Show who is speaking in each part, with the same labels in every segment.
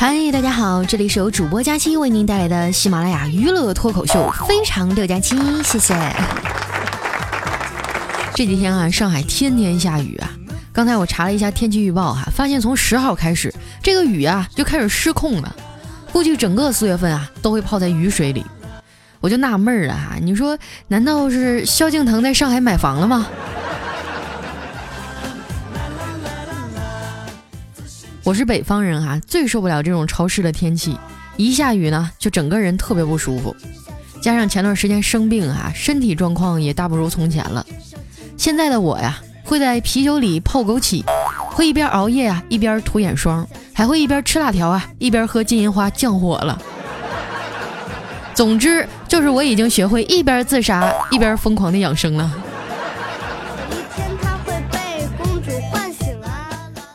Speaker 1: 嗨，大家好，这里是由主播佳期为您带来的喜马拉雅娱乐脱口秀，非常六加七，谢谢。这几天啊，上海天天下雨啊。刚才我查了一下天气预报哈，发现从十号开始，这个雨啊就开始失控了，估计整个四月份啊都会泡在雨水里。我就纳闷儿了哈，你说难道是萧敬腾在上海买房了吗？我是北方人哈，最受不了这种潮湿的天气，一下雨呢就整个人特别不舒服，加上前段时间生病哈，身体状况也大不如从前了。现在的我呀，会在啤酒里泡枸杞，会一边熬夜啊一边涂眼霜，还会一边吃辣条啊一边喝金银花降火了。总之就是我已经学会一边自杀一边疯狂的养生了。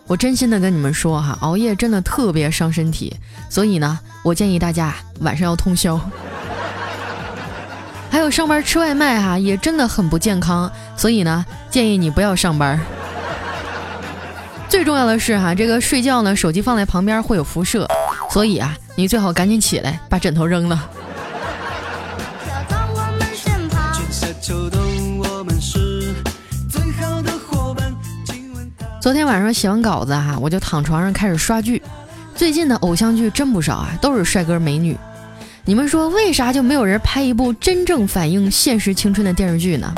Speaker 1: 我真心的跟你们说哈，熬夜真的特别伤身体，所以呢，我建议大家晚上要通宵。还有上班吃外卖哈，也真的很不健康，所以呢，建议你不要上班。最重要的是哈，这个睡觉呢，手机放在旁边会有辐射，所以啊，你最好赶紧起来把枕头扔了。昨天晚上写完稿子哈，我就躺床上开始刷剧。最近的偶像剧真不少啊，都是帅哥美女。你们说为啥就没有人拍一部真正反映现实青春的电视剧呢？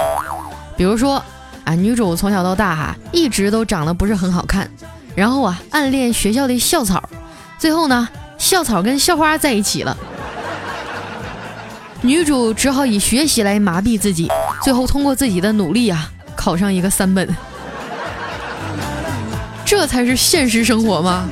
Speaker 1: 比如说啊，女主从小到大哈一直都长得不是很好看，然后啊暗恋学校的校草，最后呢校草跟校花在一起了，女主只好以学习来麻痹自己，最后通过自己的努力啊考上一个三本。这才是现实生活吗？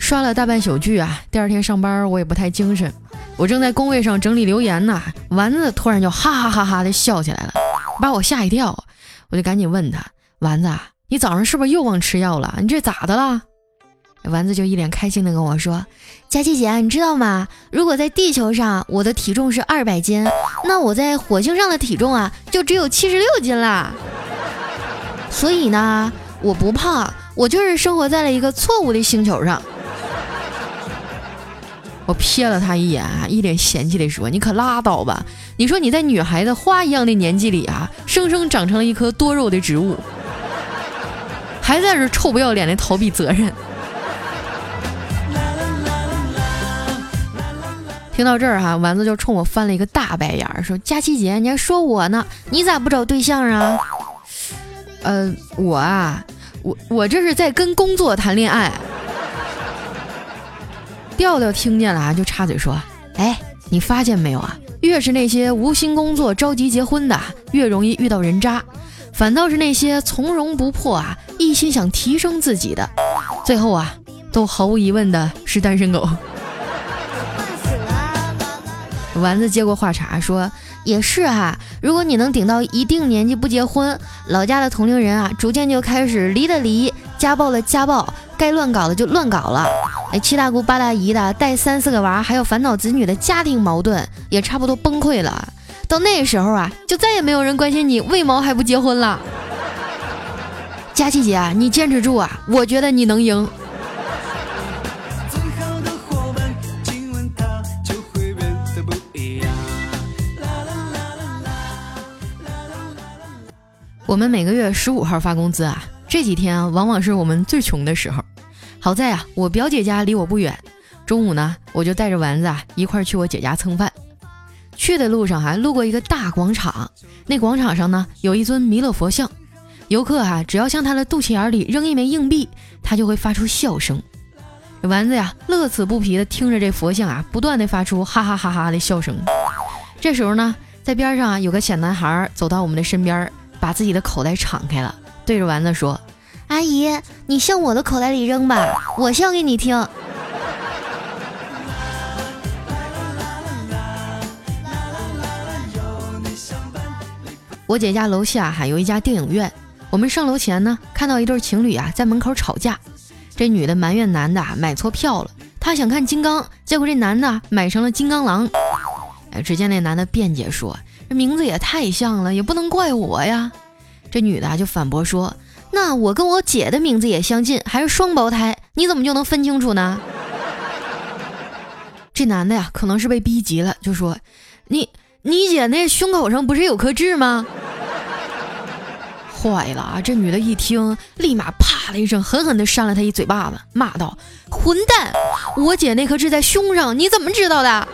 Speaker 1: 刷了大半宿剧啊，第二天上班我也不太精神。我正在工位上整理留言呢，丸子突然就哈哈哈哈的笑起来了，把我吓一跳。我就赶紧问他：“丸子，你早上是不是又忘吃药了？你这咋的了？”丸子就一脸开心的跟我说：“佳琪姐，你知道吗？如果在地球上我的体重是二百斤，那我在火星上的体重啊就只有七十六斤啦。所以呢，我不胖，我就是生活在了一个错误的星球上。”我瞥了他一眼，一脸嫌弃的说：“你可拉倒吧！你说你在女孩子花一样的年纪里啊，生生长成了一棵多肉的植物，还在这臭不要脸的逃避责任。”听到这儿哈，丸子就冲我翻了一个大白眼儿，说：“佳琪姐，你还说我呢？你咋不找对象啊？”呃，我啊，我我这是在跟工作谈恋爱。调调听见了啊，就插嘴说：“哎，你发现没有啊？越是那些无心工作、着急结婚的，越容易遇到人渣；反倒是那些从容不迫啊，一心想提升自己的，最后啊，都毫无疑问的是单身狗。”丸子接过话茬说：“也是哈，如果你能顶到一定年纪不结婚，老家的同龄人啊，逐渐就开始离的离，家暴的家暴，该乱搞的就乱搞了。哎，七大姑八大姨的带三四个娃，还有烦恼子女的家庭矛盾也差不多崩溃了。到那时候啊，就再也没有人关心你为毛还不结婚了。佳琪姐，你坚持住啊，我觉得你能赢。”我们每个月十五号发工资啊，这几天啊，往往是我们最穷的时候。好在啊，我表姐家离我不远，中午呢，我就带着丸子啊一块去我姐家蹭饭。去的路上还路过一个大广场，那广场上呢有一尊弥勒佛像，游客哈只要向他的肚脐眼里扔一枚硬币，他就会发出笑声。丸子呀乐此不疲的听着这佛像啊不断的发出哈哈哈哈的笑声。这时候呢，在边上啊有个小男孩走到我们的身边。把自己的口袋敞开了，对着丸子说：“阿姨，你向我的口袋里扔吧，我笑给你听。”我姐家楼下还有一家电影院，我们上楼前呢，看到一对情侣啊在门口吵架。这女的埋怨男的啊买错票了，她想看金刚，结果这男的买成了金刚狼。哎，只见那男的辩解说。这名字也太像了，也不能怪我呀。这女的就反驳说：“那我跟我姐的名字也相近，还是双胞胎，你怎么就能分清楚呢？这男的呀，可能是被逼急了，就说：“你你姐那胸口上不是有颗痣吗？”坏了啊！这女的一听，立马啪的一声，狠狠地扇了他一嘴巴子，骂道：“混蛋！我姐那颗痣在胸上，你怎么知道的？”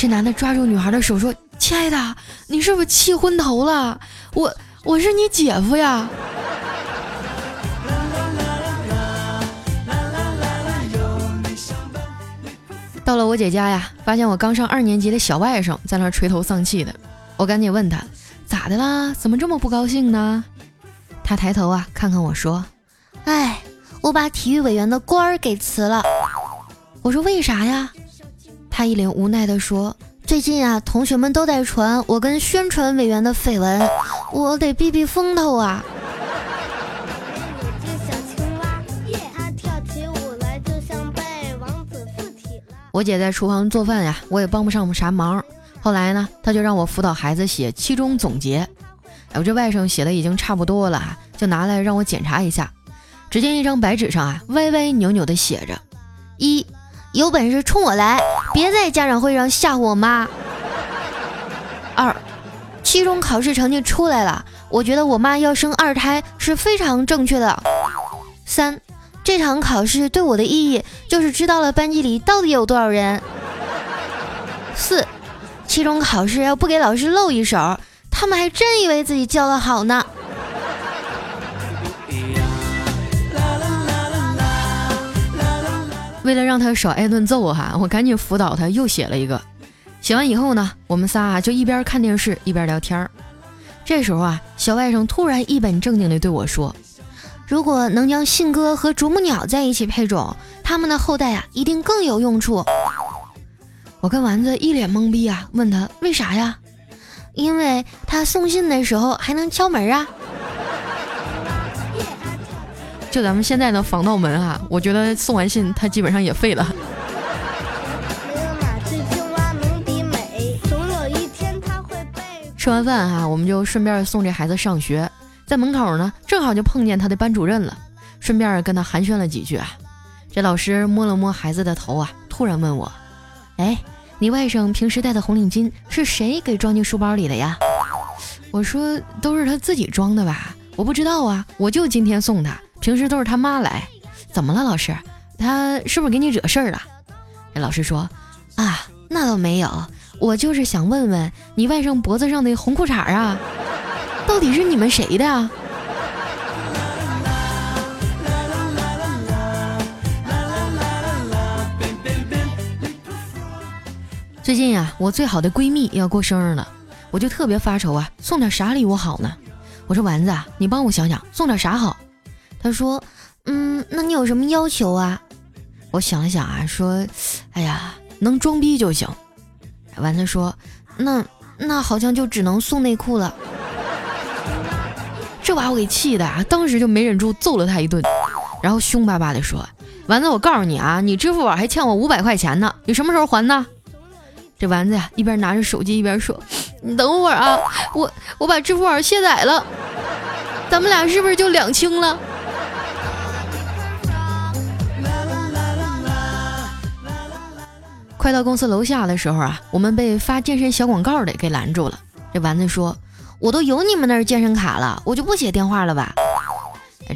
Speaker 1: 这男的抓住女孩的手说：“亲爱的，你是不是气昏头了？我我是你姐夫呀。”到了我姐家呀，发现我刚上二年级的小外甥在那垂头丧气的，我赶紧问他。咋的啦？怎么这么不高兴呢？他抬头啊，看看我说：“哎，我把体育委员的官儿给辞了。”我说：“为啥呀？”他一脸无奈地说：“最近啊，同学们都在传我跟宣传委员的绯闻，我得避避风头啊。”我姐在厨房做饭呀，我也帮不上啥忙。后来呢，她就让我辅导孩子写期中总结。哎，我这外甥写的已经差不多了，就拿来让我检查一下。只见一张白纸上啊，歪歪扭扭的写着：一，有本事冲我来，别在家长会上吓唬我妈。二，期中考试成绩出来了，我觉得我妈要生二胎是非常正确的。三，这场考试对我的意义就是知道了班级里到底有多少人。四。期中考试要不给老师露一手，他们还真以为自己教的好呢。为了让他少挨顿揍哈，我赶紧辅导他又写了一个。写完以后呢，我们仨就一边看电视一边聊天儿。这时候啊，小外甥突然一本正经地对我说：“如果能将信鸽和啄木鸟在一起配种，他们的后代啊一定更有用处。”我跟丸子一脸懵逼啊，问他为啥呀？因为他送信的时候还能敲门啊。就咱们现在的防盗门啊，我觉得送完信它基本上也废了。吃完饭哈，我们就顺便送这孩子上学，在门口呢，正好就碰见他的班主任了，顺便跟他寒暄了几句啊。这老师摸了摸孩子的头啊，突然问我。哎，你外甥平时戴的红领巾是谁给装进书包里的呀？我说都是他自己装的吧，我不知道啊，我就今天送他，平时都是他妈来。怎么了，老师？他是不是给你惹事儿了？老师说啊，那倒没有，我就是想问问你外甥脖子上的红裤衩啊，到底是你们谁的啊？最近呀，我最好的闺蜜要过生日了，我就特别发愁啊，送点啥礼物好呢？我说丸子，你帮我想想，送点啥好？他说，嗯，那你有什么要求啊？我想了想啊，说，哎呀，能装逼就行。丸子说，那那好像就只能送内裤了。这把我给气的啊，当时就没忍住揍了他一顿，然后凶巴巴的说，丸子，我告诉你啊，你支付宝还欠我五百块钱呢，你什么时候还呢？这丸子呀，一边拿着手机一边说：“你等会儿啊，我我把支付宝卸载了，咱们俩是不是就两清了？”快到公司楼下的时候啊，我们被发健身小广告的给拦住了。这丸子说：“我都有你们那儿健身卡了，我就不写电话了吧？”，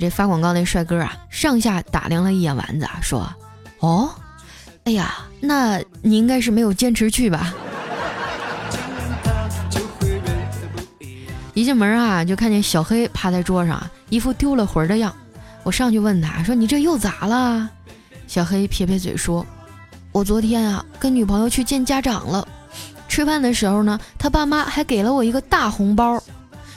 Speaker 1: 这发广告那帅哥啊，上下打量了一眼丸子啊，说：“哦。”哎呀，那你应该是没有坚持去吧？一进门啊，就看见小黑趴在桌上，一副丢了魂的样。我上去问他说：“你这又咋了？”小黑撇撇嘴说：“我昨天啊，跟女朋友去见家长了。吃饭的时候呢，他爸妈还给了我一个大红包。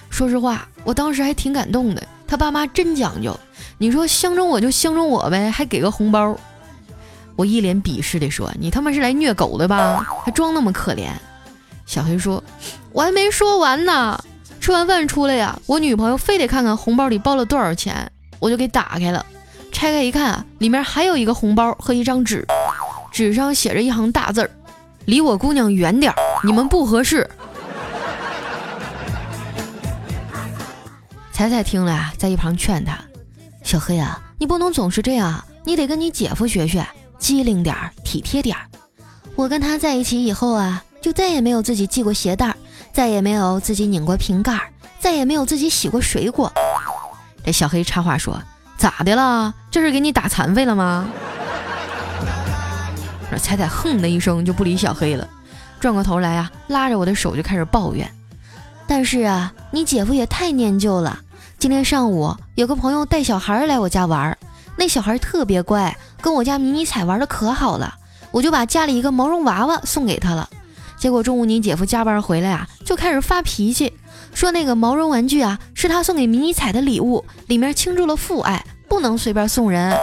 Speaker 1: 说实话，我当时还挺感动的。他爸妈真讲究，你说相中我就相中我呗，还给个红包。”我一脸鄙视地说：“你他妈是来虐狗的吧？还装那么可怜。”小黑说：“我还没说完呢。吃完饭出来呀，我女朋友非得看看红包里包了多少钱，我就给打开了。拆开一看，里面还有一个红包和一张纸，纸上写着一行大字儿：离我姑娘远点儿，你们不合适。”彩彩听了呀，在一旁劝他：“小黑啊，你不能总是这样，你得跟你姐夫学学，机灵点儿，体贴点儿。我跟他在一起以后啊，就再也没有自己系过鞋带，再也没有自己拧过瓶盖，再也没有自己洗过水果。”这小黑插话说：“咋的了？这是给你打残废了吗？”彩彩哼的一声就不理小黑了，转过头来啊，拉着我的手就开始抱怨。但是啊，你姐夫也太念旧了。今天上午有个朋友带小孩来我家玩，那小孩特别乖，跟我家迷你彩玩的可好了，我就把家里一个毛绒娃娃送给他了。结果中午你姐夫加班回来啊，就开始发脾气，说那个毛绒玩具啊是他送给迷你彩的礼物，里面倾注了父爱，不能随便送人，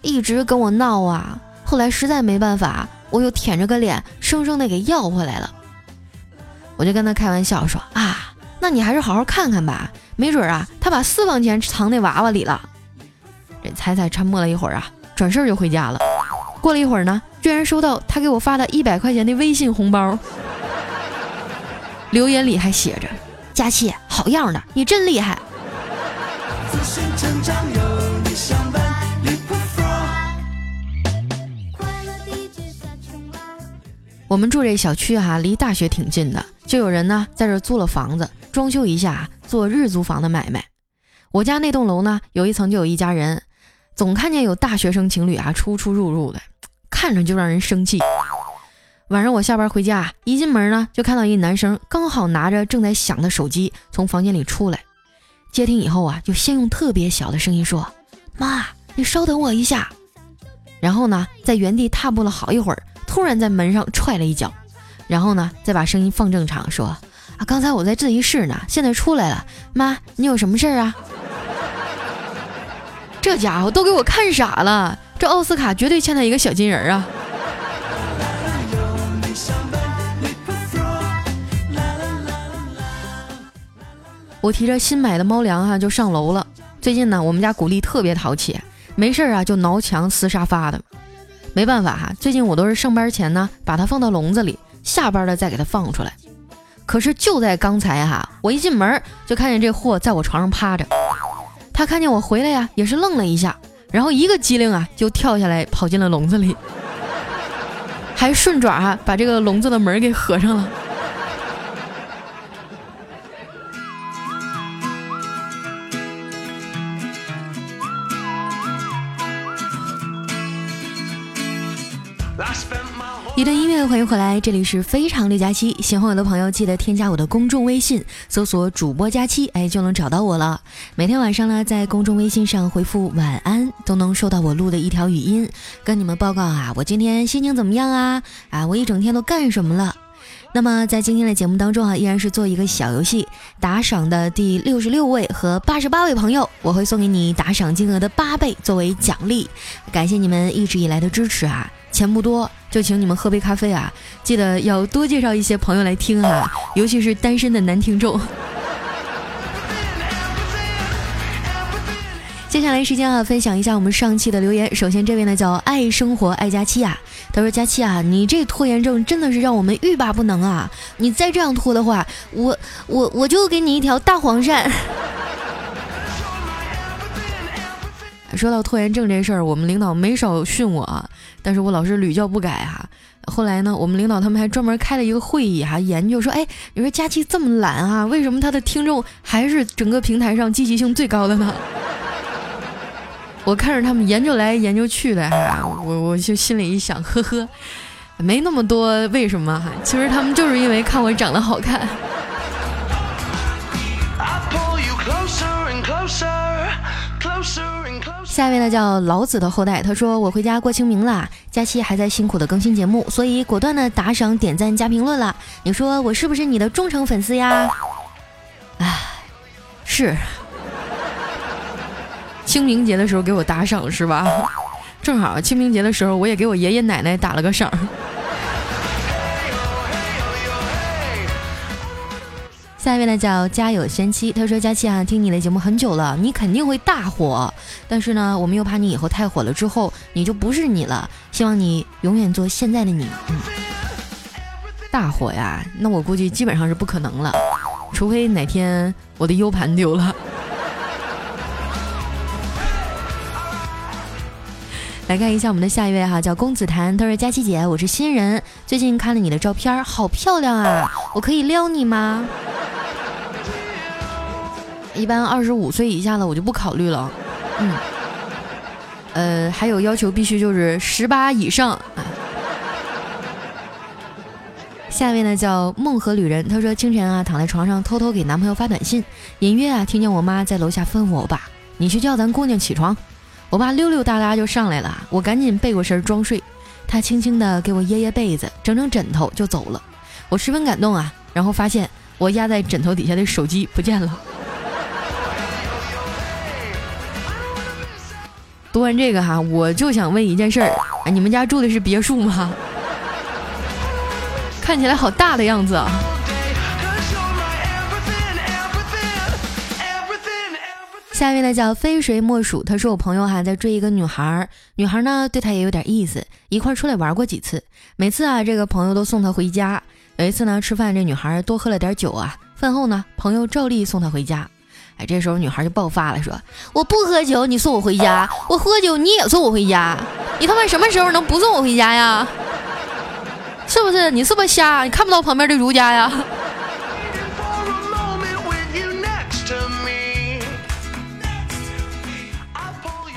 Speaker 1: 一直跟我闹啊。后来实在没办法，我又舔着个脸，生生的给要回来了。我就跟他开玩笑说啊，那你还是好好看看吧，没准啊，他把私房钱藏那娃娃里了。这彩彩沉默了一会儿啊，转身就回家了。过了一会儿呢，居然收到他给我发的一百块钱的微信红包，留言里还写着：“佳期，好样的，你真厉害。”自信成长有我们住这小区哈，离大学挺近的，就有人呢在这租了房子，装修一下做日租房的买卖。我家那栋楼呢，有一层就有一家人，总看见有大学生情侣啊出出入入的，看着就让人生气。晚上我下班回家，一进门呢就看到一男生刚好拿着正在响的手机从房间里出来，接听以后啊，就先用特别小的声音说：“妈，你稍等我一下。”然后呢，在原地踏步了好一会儿。突然在门上踹了一脚，然后呢，再把声音放正常，说：“啊，刚才我在自习室呢，现在出来了。妈，你有什么事儿啊？”这家伙都给我看傻了，这奥斯卡绝对欠他一个小金人啊！我提着新买的猫粮哈就上楼了。最近呢，我们家古丽特别淘气，没事啊就挠墙撕沙发的。没办法哈，最近我都是上班前呢，把它放到笼子里，下班了再给它放出来。可是就在刚才哈，我一进门就看见这货在我床上趴着。他看见我回来呀，也是愣了一下，然后一个机灵啊，就跳下来跑进了笼子里，还顺爪啊把这个笼子的门给合上了。一段音乐，欢迎回来，这里是非常六加七。喜欢我的朋友，记得添加我的公众微信，搜索主播佳期，哎，就能找到我了。每天晚上呢，在公众微信上回复晚安，都能收到我录的一条语音，跟你们报告啊，我今天心情怎么样啊？啊，我一整天都干什么了？那么在今天的节目当中啊，依然是做一个小游戏，打赏的第六十六位和八十八位朋友，我会送给你打赏金额的八倍作为奖励。感谢你们一直以来的支持啊！钱不多，就请你们喝杯咖啡啊！记得要多介绍一些朋友来听啊，尤其是单身的男听众。接下来时间啊，分享一下我们上期的留言。首先这位呢叫爱生活爱佳期啊，他说佳期啊，你这拖延症真的是让我们欲罢不能啊！你再这样拖的话，我我我就给你一条大黄鳝。说到拖延症这事儿，我们领导没少训我，啊，但是我老是屡教不改哈。后来呢，我们领导他们还专门开了一个会议哈，研究说，哎，你说佳期这么懒啊，为什么他的听众还是整个平台上积极性最高的呢？我看着他们研究来研究去的哈，我我就心里一想，呵呵，没那么多为什么哈，其实他们就是因为看我长得好看。下一位呢叫老子的后代，他说我回家过清明了，佳期还在辛苦的更新节目，所以果断的打赏、点赞、加评论了。你说我是不是你的忠诚粉丝呀？唉，是。清明节的时候给我打赏是吧？正好清明节的时候我也给我爷爷奶奶打了个赏。下一位呢叫家有仙妻，他说佳期啊，听你的节目很久了，你肯定会大火，但是呢，我们又怕你以后太火了之后你就不是你了，希望你永远做现在的你。嗯，大火呀，那我估计基本上是不可能了，除非哪天我的 U 盘丢了。来看一下我们的下一位哈，叫公子谭，他说佳琪姐，我是新人，最近看了你的照片，好漂亮啊，我可以撩你吗？一般二十五岁以下的我就不考虑了，嗯，呃，还有要求必须就是十八以上。下一位呢叫梦河旅人，他说清晨啊躺在床上偷偷给男朋友发短信，隐约啊听见我妈在楼下吩咐我爸，你去叫咱姑娘起床。我爸溜溜达达就上来了，我赶紧背过身装睡，他轻轻的给我掖掖被子，整整枕头就走了。我十分感动啊，然后发现我压在枕头底下的手机不见了。读完这个哈，我就想问一件事儿，啊，你们家住的是别墅吗？看起来好大的样子啊！下一位呢叫非谁莫属，他说我朋友哈在追一个女孩，女孩呢对他也有点意思，一块出来玩过几次，每次啊这个朋友都送她回家。有一次呢吃饭，这女孩多喝了点酒啊，饭后呢朋友照例送她回家。哎，这时候女孩就爆发了，说：“我不喝酒，你送我回家；我喝酒，你也送我回家。你他妈什么时候能不送我回家呀？是不是？你是不是瞎？你看不到旁边的如家呀？”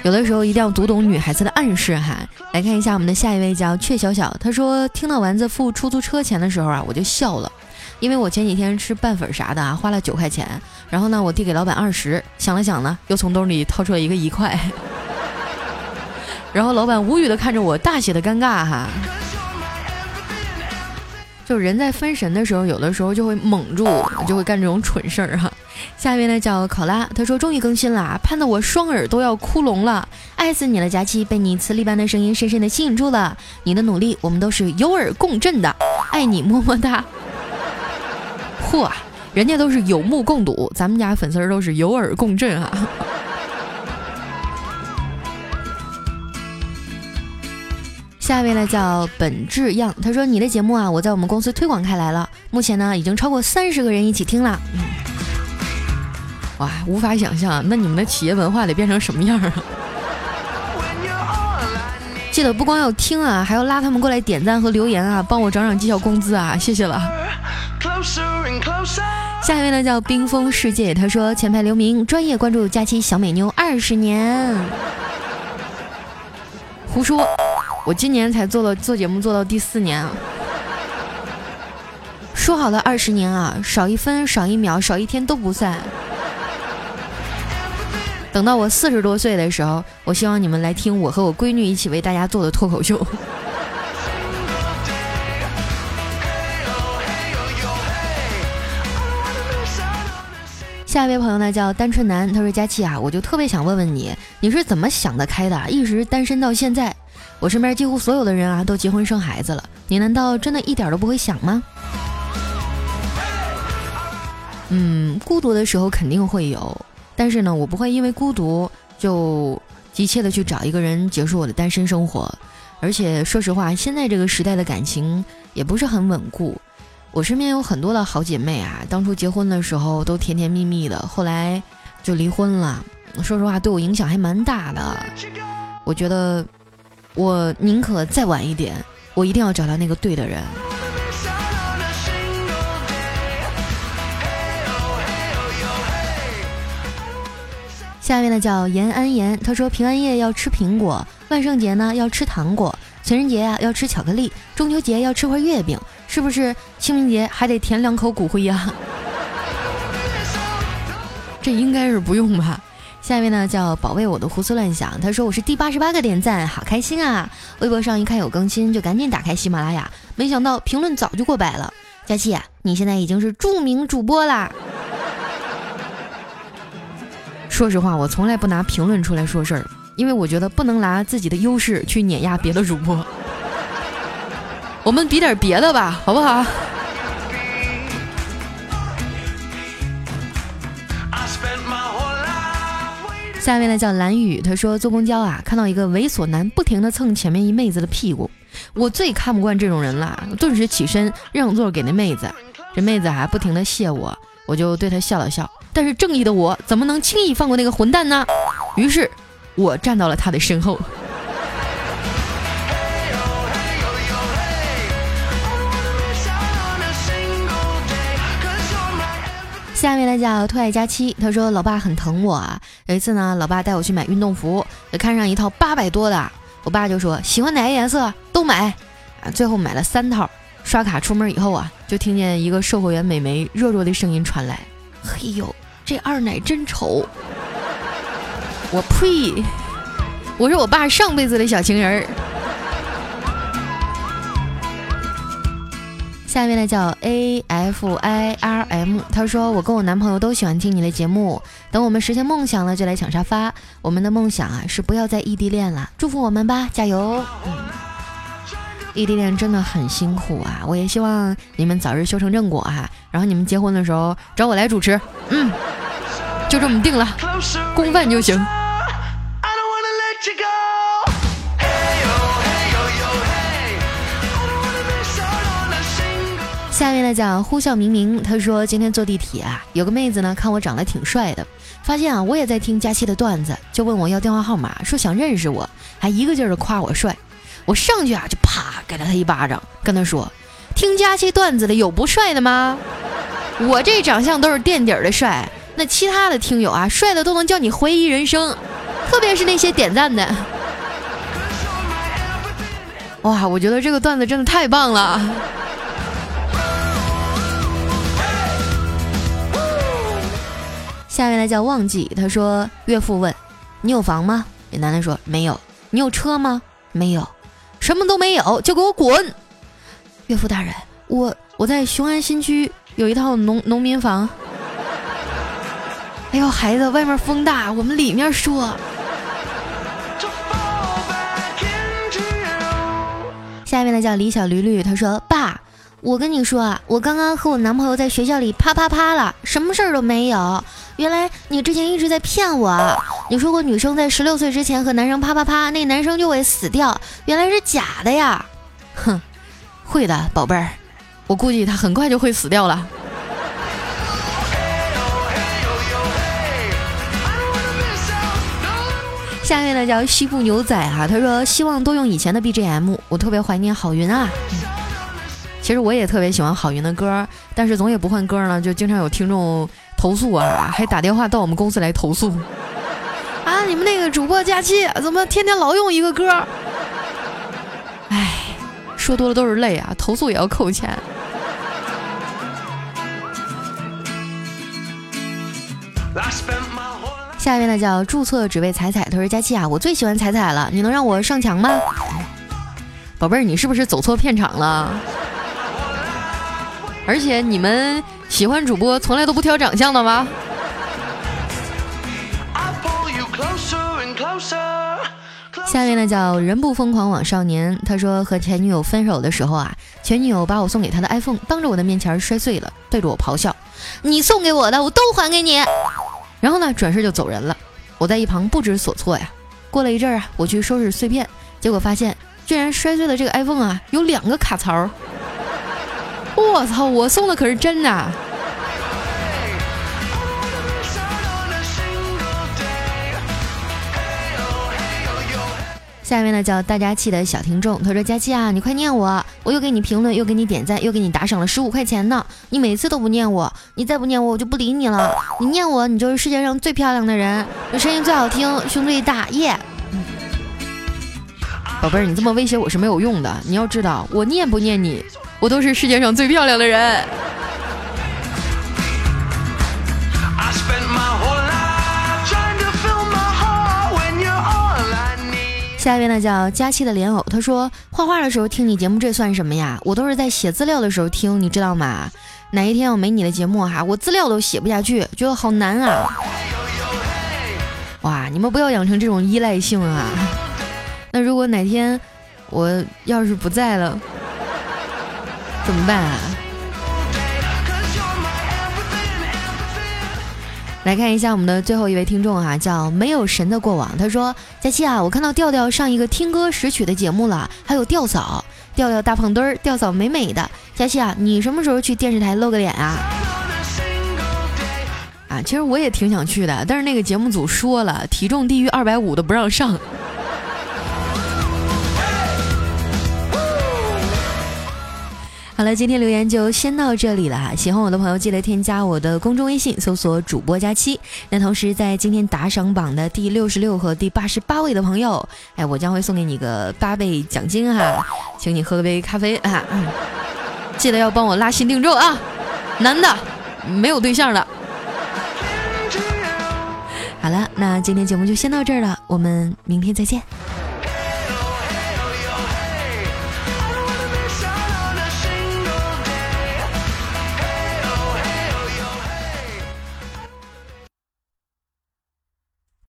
Speaker 1: 有的时候一定要读懂女孩子的暗示哈。来看一下我们的下一位叫雀小小，他说：“听到丸子付出租车钱的时候啊，我就笑了。”因为我前几天吃拌粉啥的啊，花了九块钱，然后呢，我递给老板二十，想了想呢，又从兜里掏出了一个一块，然后老板无语的看着我，大写的尴尬哈。就人在分神的时候，有的时候就会猛住，就会干这种蠢事儿哈。下一位呢叫考拉，他说终于更新了，盼得我双耳都要窟聋了，爱死你了，佳期，被你磁力般的声音深深的吸引住了，你的努力我们都是有耳共振的，爱你么么哒。嚯，人家都是有目共睹，咱们家粉丝都是有耳共振啊！下一位呢叫本质样，他说你的节目啊，我在我们公司推广开来了，目前呢已经超过三十个人一起听了。哇，无法想象，那你们的企业文化得变成什么样啊？记得不光要听啊，还要拉他们过来点赞和留言啊，帮我涨涨绩效工资啊，谢谢了。下一位呢叫冰封世界，他说前排留名，专业关注佳期小美妞二十年。胡说，我今年才做了做节目做到第四年啊。说好了二十年啊，少一分少一秒少一天都不算。等到我四十多岁的时候，我希望你们来听我和我闺女一起为大家做的脱口秀。下一位朋友呢叫单纯男，他说：“佳琪啊，我就特别想问问你，你是怎么想得开的，一直单身到现在？我身边几乎所有的人啊都结婚生孩子了，你难道真的一点都不会想吗？” 嗯，孤独的时候肯定会有，但是呢，我不会因为孤独就急切的去找一个人结束我的单身生活。而且说实话，现在这个时代的感情也不是很稳固。我身边有很多的好姐妹啊，当初结婚的时候都甜甜蜜蜜的，后来就离婚了。说实话，对我影响还蛮大的。我觉得，我宁可再晚一点，我一定要找到那个对的人。下面呢叫严安言，他说平安夜要吃苹果，万圣节呢要吃糖果，情人节啊要吃巧克力，中秋节要吃块月饼。是不是清明节还得填两口骨灰呀？这应该是不用吧。下一位呢叫保卫我的胡思乱想，他说我是第八十八个点赞，好开心啊！微博上一看有更新，就赶紧打开喜马拉雅，没想到评论早就过百了。佳琪，你现在已经是著名主播啦。说实话，我从来不拿评论出来说事儿，因为我觉得不能拿自己的优势去碾压别的主播。我们比点别的吧，好不好？下面呢叫蓝雨，他说坐公交啊，看到一个猥琐男不停的蹭前面一妹子的屁股，我最看不惯这种人了，顿时起身让座给那妹子，这妹子还不停的谢我，我就对她笑了笑，但是正义的我怎么能轻易放过那个混蛋呢？于是，我站到了他的身后。下面呢叫兔爱佳期，他说：“老爸很疼我啊。有一次呢，老爸带我去买运动服，看上一套八百多的，我爸就说喜欢哪个颜色都买，啊，最后买了三套。刷卡出门以后啊，就听见一个售货员美眉弱弱的声音传来：嘿呦，这二奶真丑！”我呸！我是我爸上辈子的小情人儿。下面呢叫 A F I R M，他说我跟我男朋友都喜欢听你的节目，等我们实现梦想了就来抢沙发。我们的梦想啊是不要再异地恋了，祝福我们吧，加油！嗯，异地恋真的很辛苦啊，我也希望你们早日修成正果哈。然后你们结婚的时候找我来主持，嗯，就这么定了，公办就行。下面呢讲呼啸明明，他说今天坐地铁啊，有个妹子呢看我长得挺帅的，发现啊我也在听佳期的段子，就问我要电话号码，说想认识我，还一个劲儿的夸我帅。我上去啊就啪给了他一巴掌，跟他说：听佳期段子的有不帅的吗？我这长相都是垫底的帅，那其他的听友啊帅的都能叫你怀疑人生，特别是那些点赞的。哇，我觉得这个段子真的太棒了。下面来叫忘记，他说岳父问你有房吗？那男的说没有。你有车吗？没有。什么都没有，就给我滚！岳父大人，我我在雄安新区有一套农农民房。哎呦，孩子，外面风大，我们里面说。下面呢叫李小驴驴，他说爸。我跟你说啊，我刚刚和我男朋友在学校里啪啪啪了，什么事儿都没有。原来你之前一直在骗我，你说过女生在十六岁之前和男生啪啪啪，那男生就会死掉，原来是假的呀！哼，会的，宝贝儿，我估计他很快就会死掉了。下面呢叫西部牛仔哈，他说希望多用以前的 BGM，我特别怀念郝云啊。其实我也特别喜欢郝云的歌，但是总也不换歌呢，就经常有听众投诉啊，还打电话到我们公司来投诉啊！你们那个主播佳期怎么天天老用一个歌？哎，说多了都是泪啊！投诉也要扣钱。下一位呢叫注册只为彩彩，他说佳期啊，我最喜欢彩彩了，你能让我上墙吗？宝贝儿，你是不是走错片场了？而且你们喜欢主播从来都不挑长相的吗？下面呢叫人不疯狂枉少年，他说和前女友分手的时候啊，前女友把我送给她的 iPhone 当着我的面前摔碎了，对着我咆哮：“你送给我的我都还给你。”然后呢转身就走人了，我在一旁不知所措呀。过了一阵啊，我去收拾碎片，结果发现居然摔碎了这个 iPhone 啊，有两个卡槽。我操！我送的可是真的。下面呢叫大家气的小听众，他说：“佳期啊，你快念我！我又给你评论，又给你点赞，又给你打赏了十五块钱呢。你每次都不念我，你再不念我，我就不理你了。你念我，你就是世界上最漂亮的人，你声音最好听，胸最大，耶！宝贝儿，你这么威胁我是没有用的。你要知道，我念不念你？”我都是世界上最漂亮的人。下面呢叫佳期的莲藕，他说画画的时候听你节目，这算什么呀？我都是在写资料的时候听，你知道吗？哪一天我没你的节目哈，我资料都写不下去，觉得好难啊！哇，你们不要养成这种依赖性啊！那如果哪天我要是不在了？怎么办啊？来看一下我们的最后一位听众啊，叫没有神的过往。他说：“佳期啊，我看到调调上一个听歌识曲的节目了，还有调嫂，调调大胖墩儿，调嫂美美的。佳期啊，你什么时候去电视台露个脸啊？”啊，其实我也挺想去的，但是那个节目组说了，体重低于二百五的不让上。好了，今天留言就先到这里了哈。喜欢我的朋友，记得添加我的公众微信，搜索“主播佳期”。那同时，在今天打赏榜的第六十六和第八十八位的朋友，哎，我将会送给你个八倍奖金哈，请你喝杯咖啡啊。记得要帮我拉新订众啊，男的，没有对象的。好了，那今天节目就先到这儿了，我们明天再见。